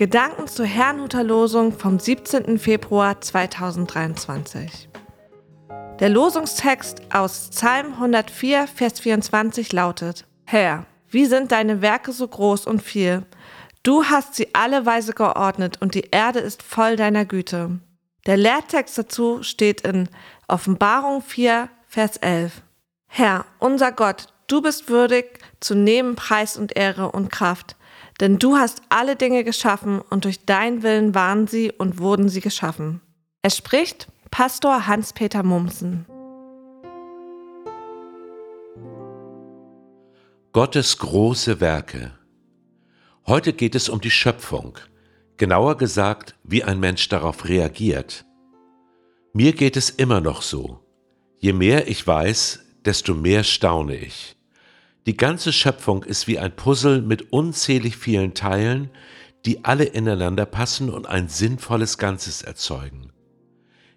Gedanken zur Herrnhuter Losung vom 17. Februar 2023. Der Losungstext aus Psalm 104, Vers 24 lautet: Herr, wie sind deine Werke so groß und viel? Du hast sie alle Weise geordnet und die Erde ist voll deiner Güte. Der Lehrtext dazu steht in Offenbarung 4, Vers 11. Herr, unser Gott, du bist würdig zu nehmen Preis und Ehre und Kraft denn du hast alle Dinge geschaffen und durch dein Willen waren sie und wurden sie geschaffen. Es spricht Pastor Hans-Peter Mumsen. Gottes große Werke. Heute geht es um die Schöpfung, genauer gesagt, wie ein Mensch darauf reagiert. Mir geht es immer noch so. Je mehr ich weiß, desto mehr staune ich. Die ganze Schöpfung ist wie ein Puzzle mit unzählig vielen Teilen, die alle ineinander passen und ein sinnvolles Ganzes erzeugen.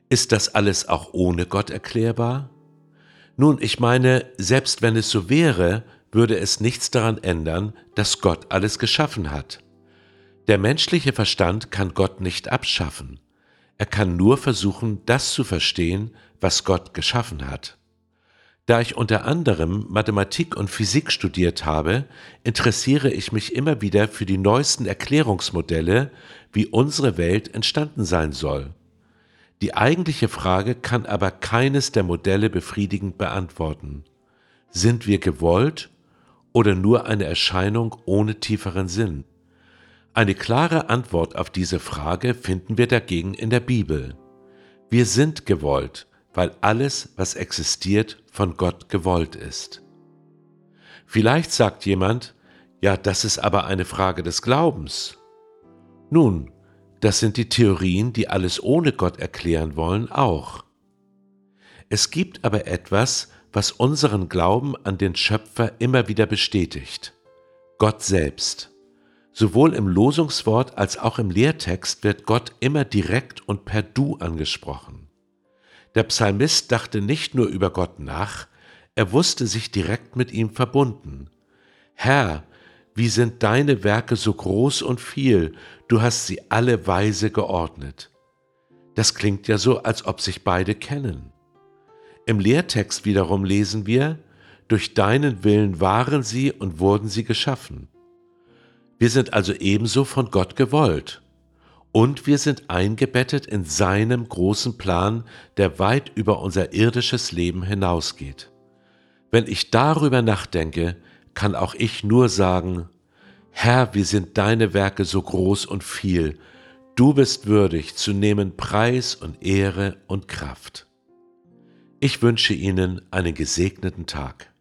Ist das alles auch ohne Gott erklärbar? Nun, ich meine, selbst wenn es so wäre, würde es nichts daran ändern, dass Gott alles geschaffen hat. Der menschliche Verstand kann Gott nicht abschaffen. Er kann nur versuchen, das zu verstehen, was Gott geschaffen hat. Da ich unter anderem Mathematik und Physik studiert habe, interessiere ich mich immer wieder für die neuesten Erklärungsmodelle, wie unsere Welt entstanden sein soll. Die eigentliche Frage kann aber keines der Modelle befriedigend beantworten. Sind wir gewollt oder nur eine Erscheinung ohne tieferen Sinn? Eine klare Antwort auf diese Frage finden wir dagegen in der Bibel. Wir sind gewollt, weil alles, was existiert, von Gott gewollt ist. Vielleicht sagt jemand, ja, das ist aber eine Frage des Glaubens. Nun, das sind die Theorien, die alles ohne Gott erklären wollen, auch. Es gibt aber etwas, was unseren Glauben an den Schöpfer immer wieder bestätigt. Gott selbst. Sowohl im Losungswort als auch im Lehrtext wird Gott immer direkt und per Du angesprochen. Der Psalmist dachte nicht nur über Gott nach, er wusste sich direkt mit ihm verbunden. Herr, wie sind deine Werke so groß und viel, du hast sie alle weise geordnet. Das klingt ja so, als ob sich beide kennen. Im Lehrtext wiederum lesen wir, durch deinen Willen waren sie und wurden sie geschaffen. Wir sind also ebenso von Gott gewollt und wir sind eingebettet in seinem großen Plan, der weit über unser irdisches Leben hinausgeht. Wenn ich darüber nachdenke, kann auch ich nur sagen, Herr, wie sind deine Werke so groß und viel, du bist würdig zu nehmen Preis und Ehre und Kraft. Ich wünsche Ihnen einen gesegneten Tag.